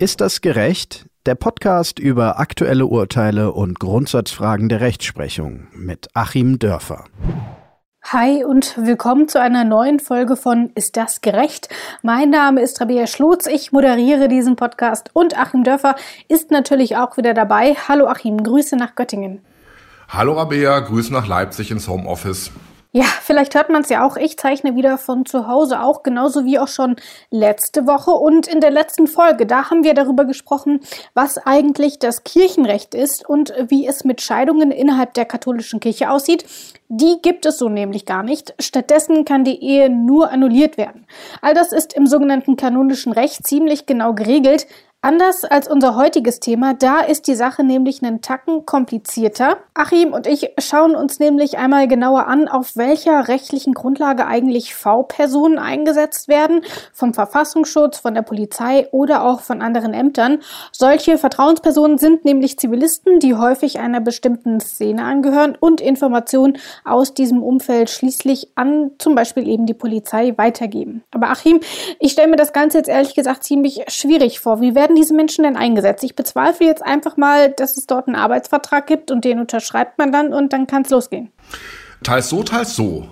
Ist das gerecht? Der Podcast über aktuelle Urteile und Grundsatzfragen der Rechtsprechung mit Achim Dörfer. Hi und willkommen zu einer neuen Folge von Ist das gerecht? Mein Name ist Rabea Schlotz, ich moderiere diesen Podcast und Achim Dörfer ist natürlich auch wieder dabei. Hallo Achim, Grüße nach Göttingen. Hallo Rabea, Grüße nach Leipzig ins Homeoffice. Ja, vielleicht hört man es ja auch. Ich zeichne wieder von zu Hause auch, genauso wie auch schon letzte Woche. Und in der letzten Folge, da haben wir darüber gesprochen, was eigentlich das Kirchenrecht ist und wie es mit Scheidungen innerhalb der katholischen Kirche aussieht. Die gibt es so nämlich gar nicht. Stattdessen kann die Ehe nur annulliert werden. All das ist im sogenannten kanonischen Recht ziemlich genau geregelt. Anders als unser heutiges Thema, da ist die Sache nämlich einen Tacken komplizierter. Achim und ich schauen uns nämlich einmal genauer an, auf welcher rechtlichen Grundlage eigentlich V-Personen eingesetzt werden, vom Verfassungsschutz, von der Polizei oder auch von anderen Ämtern. Solche Vertrauenspersonen sind nämlich Zivilisten, die häufig einer bestimmten Szene angehören und Informationen aus diesem Umfeld schließlich an zum Beispiel eben die Polizei weitergeben. Aber Achim, ich stelle mir das Ganze jetzt ehrlich gesagt ziemlich schwierig vor. Wie werden diese Menschen denn eingesetzt? Ich bezweifle jetzt einfach mal, dass es dort einen Arbeitsvertrag gibt und den unterschreibt man dann und dann kann es losgehen. Teils so, teils so.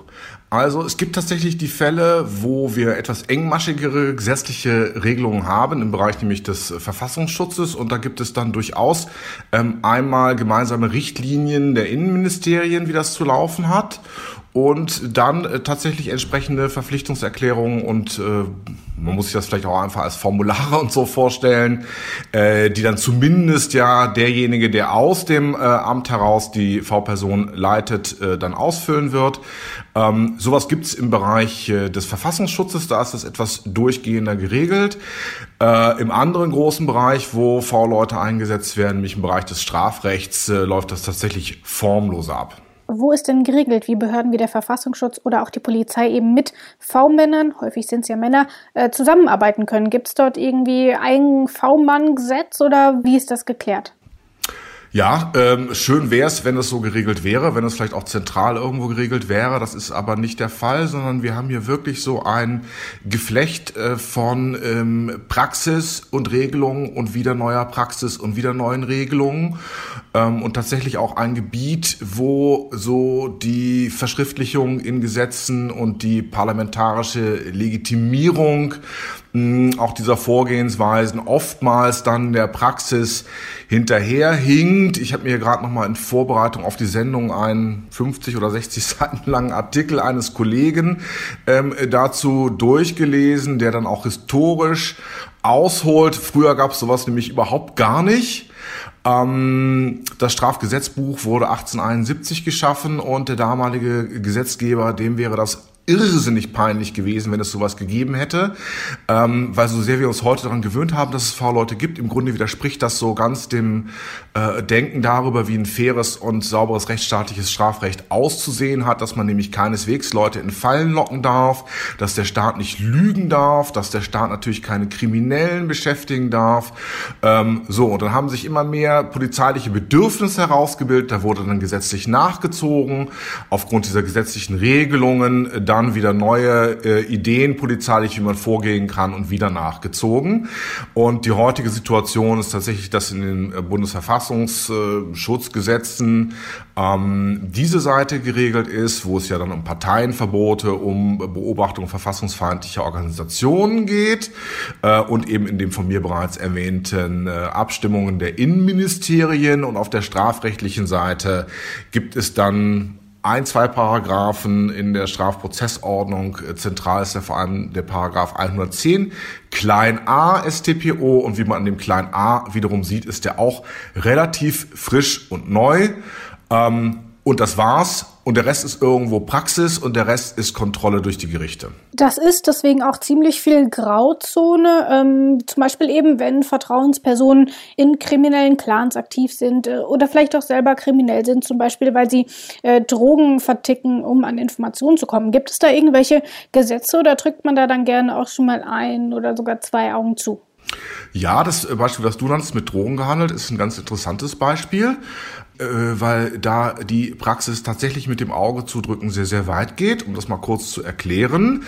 Also es gibt tatsächlich die Fälle, wo wir etwas engmaschigere gesetzliche Regelungen haben im Bereich nämlich des Verfassungsschutzes und da gibt es dann durchaus ähm, einmal gemeinsame Richtlinien der Innenministerien, wie das zu laufen hat und dann äh, tatsächlich entsprechende Verpflichtungserklärungen und äh, man muss sich das vielleicht auch einfach als Formulare und so vorstellen, äh, die dann zumindest ja derjenige, der aus dem äh, Amt heraus die V-Person leitet, äh, dann ausfüllen wird. Ähm, sowas gibt's im Bereich äh, des Verfassungsschutzes, da ist das etwas durchgehender geregelt. Äh, Im anderen großen Bereich, wo V-Leute eingesetzt werden, nämlich im Bereich des Strafrechts, äh, läuft das tatsächlich formlos ab. Wo ist denn geregelt, wie Behörden wie der Verfassungsschutz oder auch die Polizei eben mit V-Männern, häufig sind es ja Männer, äh, zusammenarbeiten können? Gibt es dort irgendwie ein V-Mann-Gesetz oder wie ist das geklärt? Ja, ähm, schön wäre es, wenn es so geregelt wäre, wenn es vielleicht auch zentral irgendwo geregelt wäre. Das ist aber nicht der Fall, sondern wir haben hier wirklich so ein Geflecht äh, von ähm, Praxis und Regelungen und wieder neuer Praxis und wieder neuen Regelungen ähm, und tatsächlich auch ein Gebiet, wo so die Verschriftlichung in Gesetzen und die parlamentarische Legitimierung auch dieser Vorgehensweisen oftmals dann der Praxis hinterherhinkt. Ich habe mir gerade noch mal in Vorbereitung auf die Sendung einen 50 oder 60 Seiten langen Artikel eines Kollegen ähm, dazu durchgelesen, der dann auch historisch ausholt. Früher gab es sowas nämlich überhaupt gar nicht. Ähm, das Strafgesetzbuch wurde 1871 geschaffen und der damalige Gesetzgeber, dem wäre das irrsinnig peinlich gewesen, wenn es sowas gegeben hätte, ähm, weil so sehr wir uns heute daran gewöhnt haben, dass es V-Leute gibt, im Grunde widerspricht das so ganz dem äh, Denken darüber, wie ein faires und sauberes rechtsstaatliches Strafrecht auszusehen hat, dass man nämlich keineswegs Leute in Fallen locken darf, dass der Staat nicht lügen darf, dass der Staat natürlich keine Kriminellen beschäftigen darf. Ähm, so, und dann haben sich immer mehr polizeiliche Bedürfnisse herausgebildet, da wurde dann gesetzlich nachgezogen, aufgrund dieser gesetzlichen Regelungen, dann dann wieder neue äh, Ideen polizeilich, wie man vorgehen kann und wieder nachgezogen. Und die heutige Situation ist tatsächlich, dass in den äh, Bundesverfassungsschutzgesetzen ähm, diese Seite geregelt ist, wo es ja dann um Parteienverbote, um Beobachtung verfassungsfeindlicher Organisationen geht äh, und eben in dem von mir bereits erwähnten äh, Abstimmungen der Innenministerien. Und auf der strafrechtlichen Seite gibt es dann ein, zwei Paragraphen in der Strafprozessordnung. Äh, zentral ist ja vor allem der Paragraph 110 klein a StPO und wie man an dem klein a wiederum sieht, ist der auch relativ frisch und neu. Ähm, und das war's. Und der Rest ist irgendwo Praxis und der Rest ist Kontrolle durch die Gerichte. Das ist deswegen auch ziemlich viel Grauzone. Ähm, zum Beispiel eben, wenn Vertrauenspersonen in kriminellen Clans aktiv sind äh, oder vielleicht auch selber kriminell sind, zum Beispiel, weil sie äh, Drogen verticken, um an Informationen zu kommen. Gibt es da irgendwelche Gesetze oder drückt man da dann gerne auch schon mal ein oder sogar zwei Augen zu? Ja, das Beispiel, was du nannst, mit Drogen gehandelt, ist ein ganz interessantes Beispiel, weil da die Praxis tatsächlich mit dem Auge zudrücken sehr, sehr weit geht. Um das mal kurz zu erklären.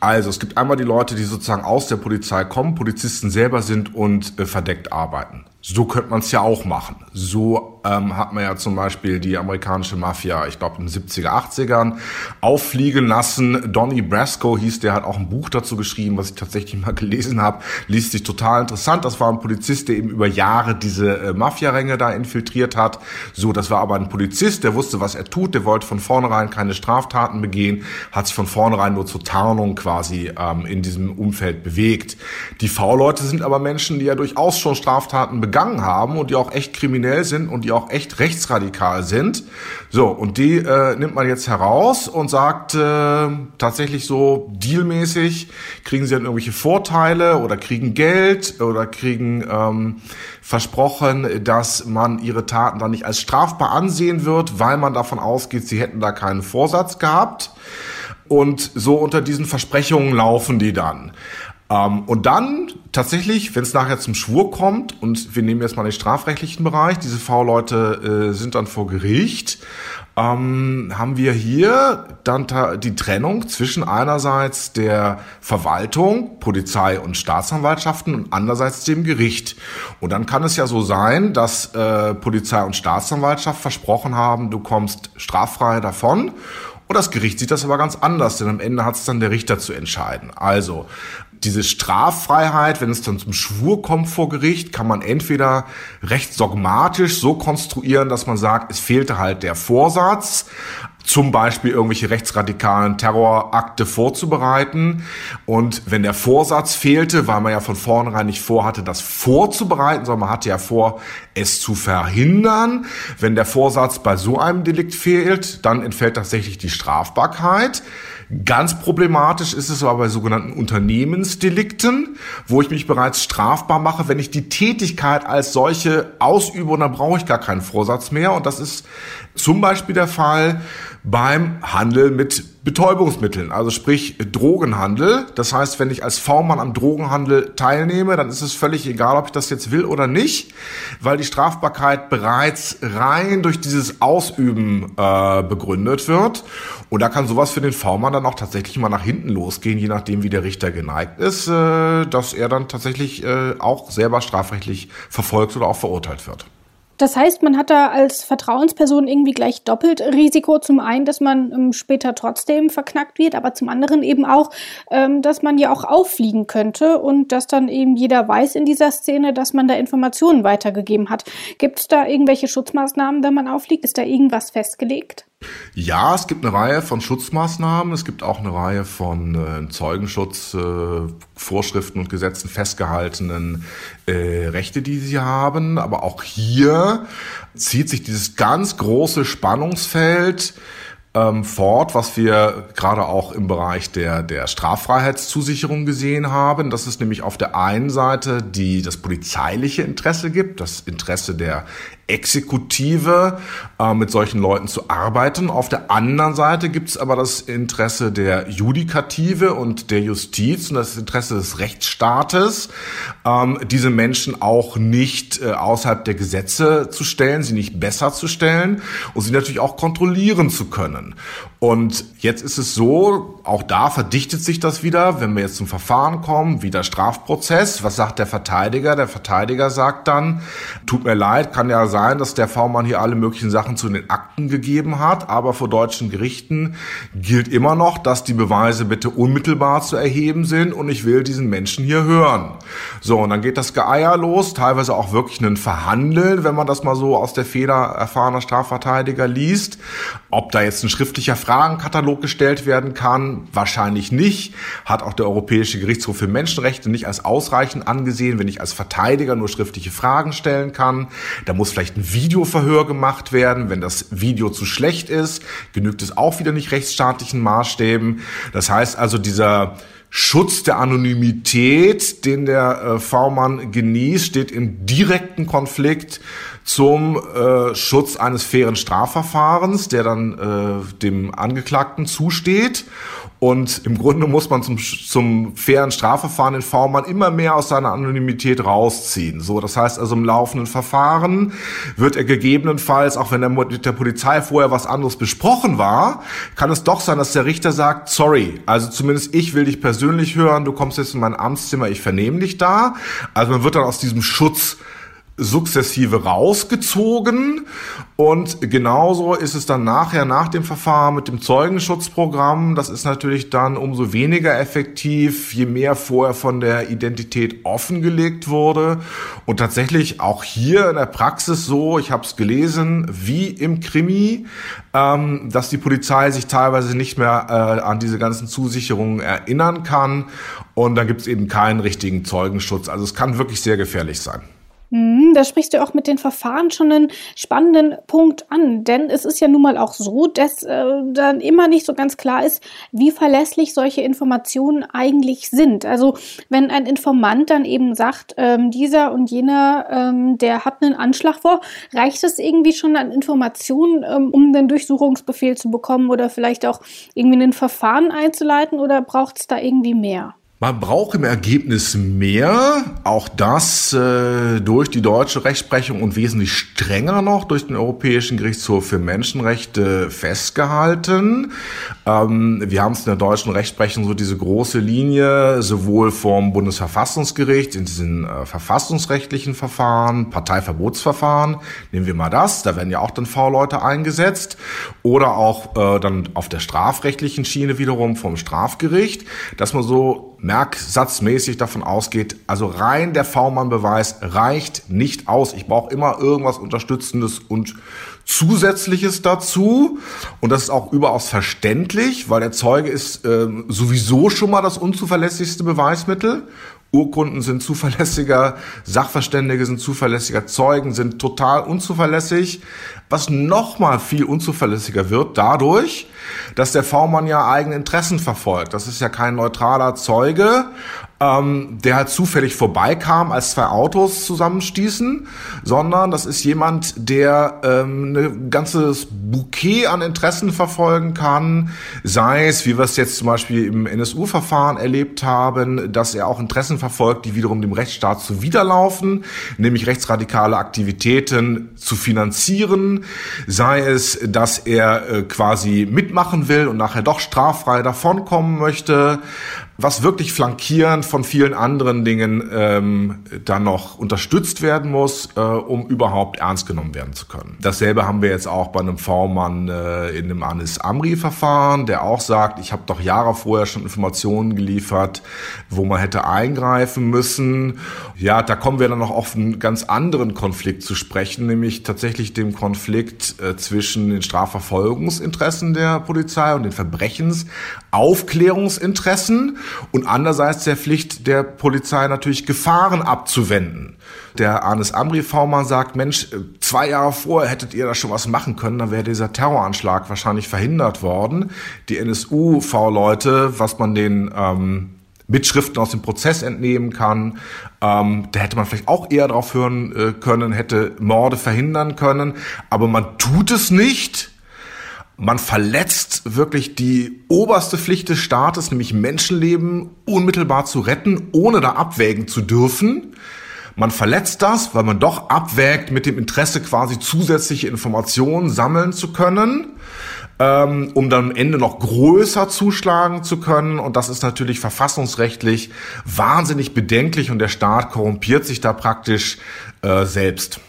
Also es gibt einmal die Leute, die sozusagen aus der Polizei kommen, Polizisten selber sind und äh, verdeckt arbeiten. So könnte man es ja auch machen. So ähm, hat man ja zum Beispiel die amerikanische Mafia, ich glaube in den 70er, 80ern, auffliegen lassen. Donny Brasco hieß, der hat auch ein Buch dazu geschrieben, was ich tatsächlich mal gelesen habe. Liest sich total interessant. Das war ein Polizist, der eben über Jahre diese äh, Mafia-Ränge da infiltriert hat. So, das war aber ein Polizist, der wusste, was er tut. Der wollte von vornherein keine Straftaten begehen, hat sich von vornherein nur zur Tarnung quasi ähm, in diesem Umfeld bewegt. Die V-Leute sind aber Menschen, die ja durchaus schon Straftaten begangen haben und die auch echt kriminell sind und die auch echt rechtsradikal sind. So, und die äh, nimmt man jetzt heraus und sagt äh, tatsächlich so dealmäßig, kriegen sie dann irgendwelche Vorteile oder kriegen Geld oder kriegen ähm, versprochen, dass man ihre Taten dann nicht als strafbar ansehen wird, weil man davon ausgeht, sie hätten da keinen Vorsatz gehabt. Und so unter diesen Versprechungen laufen die dann. Ähm, und dann tatsächlich, wenn es nachher zum Schwur kommt, und wir nehmen jetzt mal den strafrechtlichen Bereich, diese V-Leute äh, sind dann vor Gericht, ähm, haben wir hier dann die Trennung zwischen einerseits der Verwaltung, Polizei und Staatsanwaltschaften und andererseits dem Gericht. Und dann kann es ja so sein, dass äh, Polizei und Staatsanwaltschaft versprochen haben, du kommst straffrei davon und das Gericht sieht das aber ganz anders, denn am Ende hat es dann der Richter zu entscheiden. Also diese Straffreiheit, wenn es dann zum Schwur kommt vor Gericht, kann man entweder recht dogmatisch so konstruieren, dass man sagt, es fehlte halt der Vorsatz, zum Beispiel irgendwelche rechtsradikalen Terrorakte vorzubereiten. Und wenn der Vorsatz fehlte, weil man ja von vornherein nicht vorhatte, das vorzubereiten, sondern man hatte ja vor, es zu verhindern. Wenn der Vorsatz bei so einem Delikt fehlt, dann entfällt tatsächlich die Strafbarkeit. Ganz problematisch ist es aber bei sogenannten Unternehmensdelikten, wo ich mich bereits strafbar mache, wenn ich die Tätigkeit als solche ausübe und dann brauche ich gar keinen Vorsatz mehr. Und das ist zum Beispiel der Fall beim Handel mit Betäubungsmitteln, also sprich Drogenhandel. Das heißt, wenn ich als V-Mann am Drogenhandel teilnehme, dann ist es völlig egal, ob ich das jetzt will oder nicht, weil die Strafbarkeit bereits rein durch dieses Ausüben äh, begründet wird. Und da kann sowas für den V-Mann dann auch tatsächlich mal nach hinten losgehen, je nachdem, wie der Richter geneigt ist, äh, dass er dann tatsächlich äh, auch selber strafrechtlich verfolgt oder auch verurteilt wird. Das heißt, man hat da als Vertrauensperson irgendwie gleich doppelt Risiko. Zum einen, dass man ähm, später trotzdem verknackt wird, aber zum anderen eben auch, ähm, dass man ja auch auffliegen könnte und dass dann eben jeder weiß in dieser Szene, dass man da Informationen weitergegeben hat. Gibt es da irgendwelche Schutzmaßnahmen, wenn man auffliegt? Ist da irgendwas festgelegt? Ja, es gibt eine Reihe von Schutzmaßnahmen. Es gibt auch eine Reihe von äh, Zeugenschutzvorschriften äh, und Gesetzen festgehaltenen äh, Rechte, die sie haben. Aber auch hier zieht sich dieses ganz große Spannungsfeld ähm, fort, was wir gerade auch im Bereich der, der Straffreiheitszusicherung gesehen haben, dass es nämlich auf der einen Seite die, das polizeiliche Interesse gibt, das Interesse der Exekutive äh, mit solchen Leuten zu arbeiten. Auf der anderen Seite gibt es aber das Interesse der Judikative und der Justiz und das Interesse des Rechtsstaates, ähm, diese Menschen auch nicht äh, außerhalb der Gesetze zu stellen, sie nicht besser zu stellen und sie natürlich auch kontrollieren zu können. Und jetzt ist es so, auch da verdichtet sich das wieder, wenn wir jetzt zum Verfahren kommen, wieder Strafprozess. Was sagt der Verteidiger? Der Verteidiger sagt dann, tut mir leid, kann ja sein, dass der V-Mann hier alle möglichen Sachen zu den Akten gegeben hat, aber vor deutschen Gerichten gilt immer noch, dass die Beweise bitte unmittelbar zu erheben sind und ich will diesen Menschen hier hören. So, und dann geht das Geeier los, teilweise auch wirklich ein Verhandeln, wenn man das mal so aus der Feder erfahrener Strafverteidiger liest. Ob da jetzt ein schriftlicher Fragenkatalog gestellt werden kann, wahrscheinlich nicht. Hat auch der Europäische Gerichtshof für Menschenrechte nicht als ausreichend angesehen, wenn ich als Verteidiger nur schriftliche Fragen stellen kann. Da muss vielleicht ein Videoverhör gemacht werden. Wenn das Video zu schlecht ist, genügt es auch wieder nicht rechtsstaatlichen Maßstäben. Das heißt also, dieser Schutz der Anonymität, den der äh, V-Mann genießt, steht im direkten Konflikt zum äh, Schutz eines fairen Strafverfahrens, der dann äh, dem Angeklagten zusteht. Und im Grunde muss man zum, zum fairen Strafverfahren den V-Mann immer mehr aus seiner Anonymität rausziehen. So, das heißt also im laufenden Verfahren wird er gegebenenfalls, auch wenn er mit der Polizei vorher was anderes besprochen war, kann es doch sein, dass der Richter sagt, sorry, also zumindest ich will dich persönlich hören, du kommst jetzt in mein Amtszimmer, ich vernehme dich da. Also man wird dann aus diesem Schutz sukzessive rausgezogen und genauso ist es dann nachher nach dem Verfahren mit dem Zeugenschutzprogramm. Das ist natürlich dann umso weniger effektiv, je mehr vorher von der Identität offengelegt wurde. Und tatsächlich auch hier in der Praxis so, ich habe es gelesen, wie im Krimi, ähm, dass die Polizei sich teilweise nicht mehr äh, an diese ganzen Zusicherungen erinnern kann. Und dann gibt es eben keinen richtigen Zeugenschutz. Also es kann wirklich sehr gefährlich sein. Mhm, da sprichst du auch mit den Verfahren schon einen spannenden Punkt an, denn es ist ja nun mal auch so, dass äh, dann immer nicht so ganz klar ist, wie verlässlich solche Informationen eigentlich sind. Also wenn ein Informant dann eben sagt, ähm, dieser und jener, ähm, der hat einen Anschlag vor, reicht es irgendwie schon an Informationen, ähm, um den Durchsuchungsbefehl zu bekommen oder vielleicht auch irgendwie ein Verfahren einzuleiten oder braucht es da irgendwie mehr? Man braucht im Ergebnis mehr, auch das äh, durch die deutsche Rechtsprechung und wesentlich strenger noch durch den Europäischen Gerichtshof für Menschenrechte festgehalten. Ähm, wir haben es in der deutschen Rechtsprechung so diese große Linie, sowohl vom Bundesverfassungsgericht in diesen äh, verfassungsrechtlichen Verfahren, Parteiverbotsverfahren, nehmen wir mal das, da werden ja auch dann V-Leute eingesetzt, oder auch äh, dann auf der strafrechtlichen Schiene wiederum vom Strafgericht, dass man so merksatzmäßig davon ausgeht, also rein der V-Mann-Beweis reicht nicht aus. Ich brauche immer irgendwas Unterstützendes und Zusätzliches dazu. Und das ist auch überaus verständlich, weil der Zeuge ist äh, sowieso schon mal das unzuverlässigste Beweismittel. Urkunden sind zuverlässiger, Sachverständige sind zuverlässiger, Zeugen sind total unzuverlässig. Was nochmal viel unzuverlässiger wird dadurch, dass der V-Mann ja eigene Interessen verfolgt. Das ist ja kein neutraler Zeuge, ähm, der halt zufällig vorbeikam, als zwei Autos zusammenstießen, sondern das ist jemand, der ähm, ein ganzes Bouquet an Interessen verfolgen kann, sei es, wie wir es jetzt zum Beispiel im NSU-Verfahren erlebt haben, dass er auch Interessen verfolgt, die wiederum dem Rechtsstaat zuwiderlaufen, nämlich rechtsradikale Aktivitäten zu finanzieren, sei es, dass er äh, quasi mitmachen will und nachher doch straffrei davonkommen möchte, was wirklich flankierend von vielen anderen Dingen ähm, dann noch unterstützt werden muss, äh, um überhaupt ernst genommen werden zu können. Dasselbe haben wir jetzt auch bei einem V-Mann äh, in dem Anis Amri-Verfahren, der auch sagt, ich habe doch Jahre vorher schon Informationen geliefert, wo man hätte eingreifen müssen. Ja, da kommen wir dann noch auf einen ganz anderen Konflikt zu sprechen, nämlich tatsächlich dem Konflikt äh, zwischen den Strafverfolgungsinteressen der Polizei und den Verbrechensaufklärungsinteressen und andererseits der Pflicht der Polizei natürlich Gefahren abzuwenden. Der Anis Amri V-Mann sagt, Mensch, zwei Jahre vorher hättet ihr da schon was machen können, dann wäre dieser Terroranschlag wahrscheinlich verhindert worden. Die NSU-V-Leute, was man den ähm, Mitschriften aus dem Prozess entnehmen kann. Ähm, da hätte man vielleicht auch eher drauf hören äh, können, hätte Morde verhindern können. Aber man tut es nicht man verletzt wirklich die oberste Pflicht des Staates, nämlich Menschenleben unmittelbar zu retten, ohne da abwägen zu dürfen. Man verletzt das, weil man doch abwägt, mit dem Interesse quasi zusätzliche Informationen sammeln zu können, ähm, um dann am Ende noch größer zuschlagen zu können. Und das ist natürlich verfassungsrechtlich wahnsinnig bedenklich und der Staat korrumpiert sich da praktisch äh, selbst.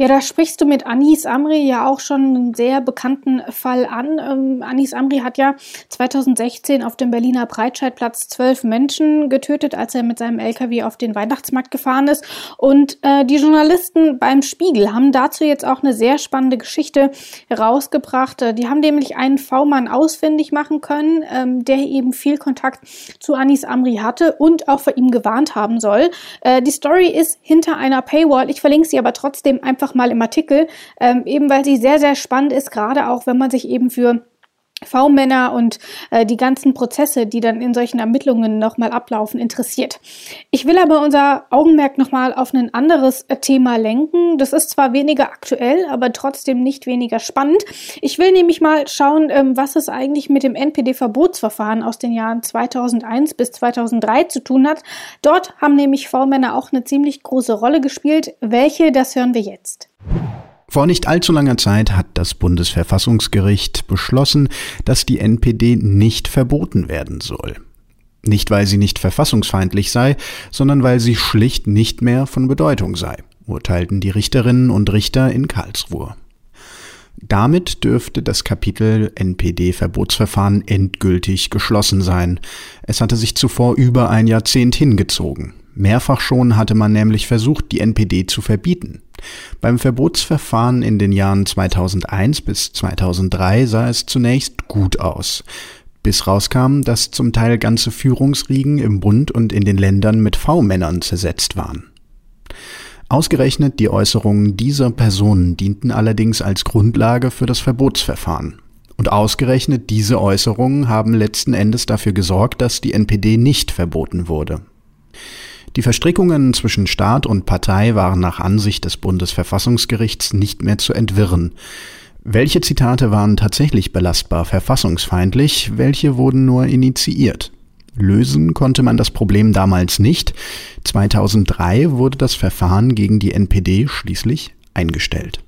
Ja, da sprichst du mit Anis Amri ja auch schon einen sehr bekannten Fall an. Ähm, Anis Amri hat ja 2016 auf dem Berliner Breitscheidplatz zwölf Menschen getötet, als er mit seinem LKW auf den Weihnachtsmarkt gefahren ist. Und äh, die Journalisten beim Spiegel haben dazu jetzt auch eine sehr spannende Geschichte herausgebracht. Äh, die haben nämlich einen V-Mann ausfindig machen können, ähm, der eben viel Kontakt zu Anis Amri hatte und auch vor ihm gewarnt haben soll. Äh, die Story ist hinter einer Paywall. Ich verlinke sie aber trotzdem einfach mal im Artikel, ähm, eben weil sie sehr, sehr spannend ist, gerade auch wenn man sich eben für V-Männer und äh, die ganzen Prozesse, die dann in solchen Ermittlungen nochmal ablaufen, interessiert. Ich will aber unser Augenmerk nochmal auf ein anderes äh, Thema lenken. Das ist zwar weniger aktuell, aber trotzdem nicht weniger spannend. Ich will nämlich mal schauen, ähm, was es eigentlich mit dem NPD-Verbotsverfahren aus den Jahren 2001 bis 2003 zu tun hat. Dort haben nämlich V-Männer auch eine ziemlich große Rolle gespielt. Welche, das hören wir jetzt. Vor nicht allzu langer Zeit hat das Bundesverfassungsgericht beschlossen, dass die NPD nicht verboten werden soll. Nicht weil sie nicht verfassungsfeindlich sei, sondern weil sie schlicht nicht mehr von Bedeutung sei, urteilten die Richterinnen und Richter in Karlsruhe. Damit dürfte das Kapitel NPD-Verbotsverfahren endgültig geschlossen sein. Es hatte sich zuvor über ein Jahrzehnt hingezogen. Mehrfach schon hatte man nämlich versucht, die NPD zu verbieten. Beim Verbotsverfahren in den Jahren 2001 bis 2003 sah es zunächst gut aus, bis rauskam, dass zum Teil ganze Führungsriegen im Bund und in den Ländern mit V-Männern zersetzt waren. Ausgerechnet die Äußerungen dieser Personen dienten allerdings als Grundlage für das Verbotsverfahren. Und ausgerechnet diese Äußerungen haben letzten Endes dafür gesorgt, dass die NPD nicht verboten wurde. Die Verstrickungen zwischen Staat und Partei waren nach Ansicht des Bundesverfassungsgerichts nicht mehr zu entwirren. Welche Zitate waren tatsächlich belastbar verfassungsfeindlich, welche wurden nur initiiert? Lösen konnte man das Problem damals nicht. 2003 wurde das Verfahren gegen die NPD schließlich eingestellt.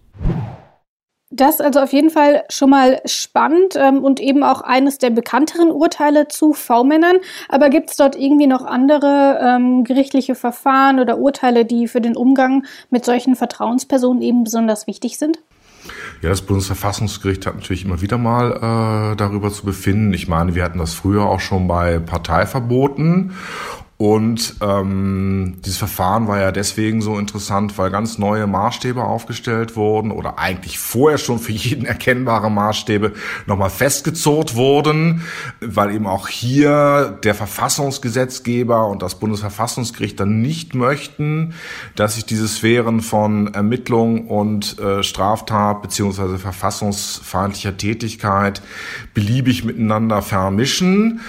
Das also auf jeden Fall schon mal spannend ähm, und eben auch eines der bekannteren Urteile zu V-Männern. Aber gibt es dort irgendwie noch andere ähm, gerichtliche Verfahren oder Urteile, die für den Umgang mit solchen Vertrauenspersonen eben besonders wichtig sind? Ja, das Bundesverfassungsgericht hat natürlich immer wieder mal äh, darüber zu befinden. Ich meine, wir hatten das früher auch schon bei Parteiverboten. Und ähm, dieses Verfahren war ja deswegen so interessant, weil ganz neue Maßstäbe aufgestellt wurden oder eigentlich vorher schon für jeden erkennbare Maßstäbe nochmal festgezurrt wurden, weil eben auch hier der Verfassungsgesetzgeber und das Bundesverfassungsgericht dann nicht möchten, dass sich diese Sphären von Ermittlung und äh, Straftat beziehungsweise verfassungsfeindlicher Tätigkeit beliebig miteinander vermischen.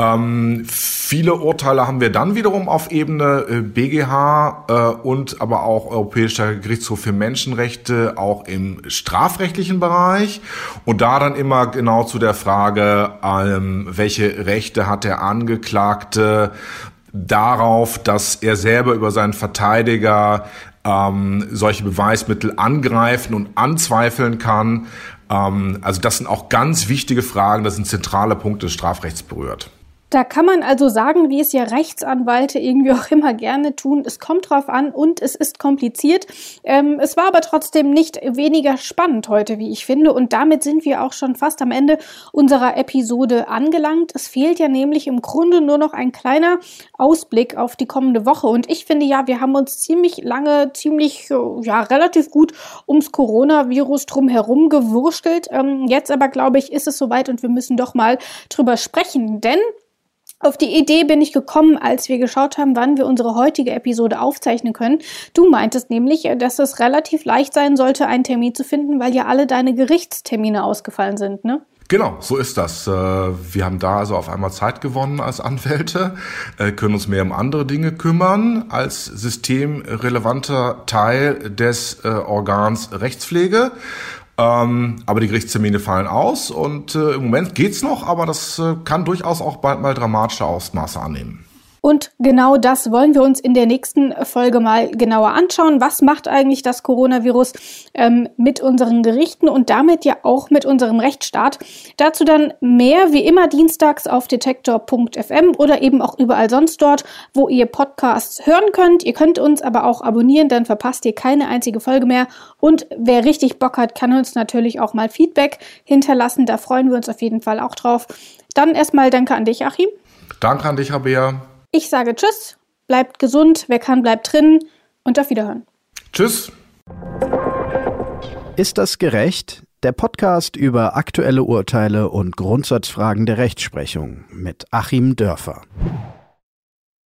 Ähm, viele Urteile haben wir dann wiederum auf Ebene äh, BGH äh, und aber auch Europäischer Gerichtshof für Menschenrechte, auch im strafrechtlichen Bereich. Und da dann immer genau zu der Frage, ähm, welche Rechte hat der Angeklagte darauf, dass er selber über seinen Verteidiger ähm, solche Beweismittel angreifen und anzweifeln kann. Ähm, also das sind auch ganz wichtige Fragen, das sind zentrale Punkte des Strafrechts berührt. Da kann man also sagen, wie es ja Rechtsanwalte irgendwie auch immer gerne tun. Es kommt drauf an und es ist kompliziert. Ähm, es war aber trotzdem nicht weniger spannend heute, wie ich finde. Und damit sind wir auch schon fast am Ende unserer Episode angelangt. Es fehlt ja nämlich im Grunde nur noch ein kleiner Ausblick auf die kommende Woche. Und ich finde ja, wir haben uns ziemlich lange, ziemlich, ja, relativ gut ums Coronavirus drumherum gewurstelt. Ähm, jetzt aber, glaube ich, ist es soweit und wir müssen doch mal drüber sprechen. Denn auf die Idee bin ich gekommen, als wir geschaut haben, wann wir unsere heutige Episode aufzeichnen können. Du meintest nämlich, dass es relativ leicht sein sollte, einen Termin zu finden, weil ja alle deine Gerichtstermine ausgefallen sind, ne? Genau, so ist das. Äh, wir haben da also auf einmal Zeit gewonnen als Anwälte, äh, können uns mehr um andere Dinge kümmern als systemrelevanter Teil des äh, Organs Rechtspflege ähm, aber die Gerichtstermine fallen aus und äh, im Moment geht's noch, aber das äh, kann durchaus auch bald mal dramatische Ausmaße annehmen. Und genau das wollen wir uns in der nächsten Folge mal genauer anschauen. Was macht eigentlich das Coronavirus ähm, mit unseren Gerichten und damit ja auch mit unserem Rechtsstaat? Dazu dann mehr wie immer dienstags auf detektor.fm oder eben auch überall sonst dort, wo ihr Podcasts hören könnt. Ihr könnt uns aber auch abonnieren, dann verpasst ihr keine einzige Folge mehr. Und wer richtig Bock hat, kann uns natürlich auch mal Feedback hinterlassen. Da freuen wir uns auf jeden Fall auch drauf. Dann erstmal danke an dich, Achim. Danke an dich, Rabea. Ich sage Tschüss, bleibt gesund, wer kann, bleibt drin und auf Wiederhören. Tschüss. Ist das gerecht? Der Podcast über aktuelle Urteile und Grundsatzfragen der Rechtsprechung mit Achim Dörfer.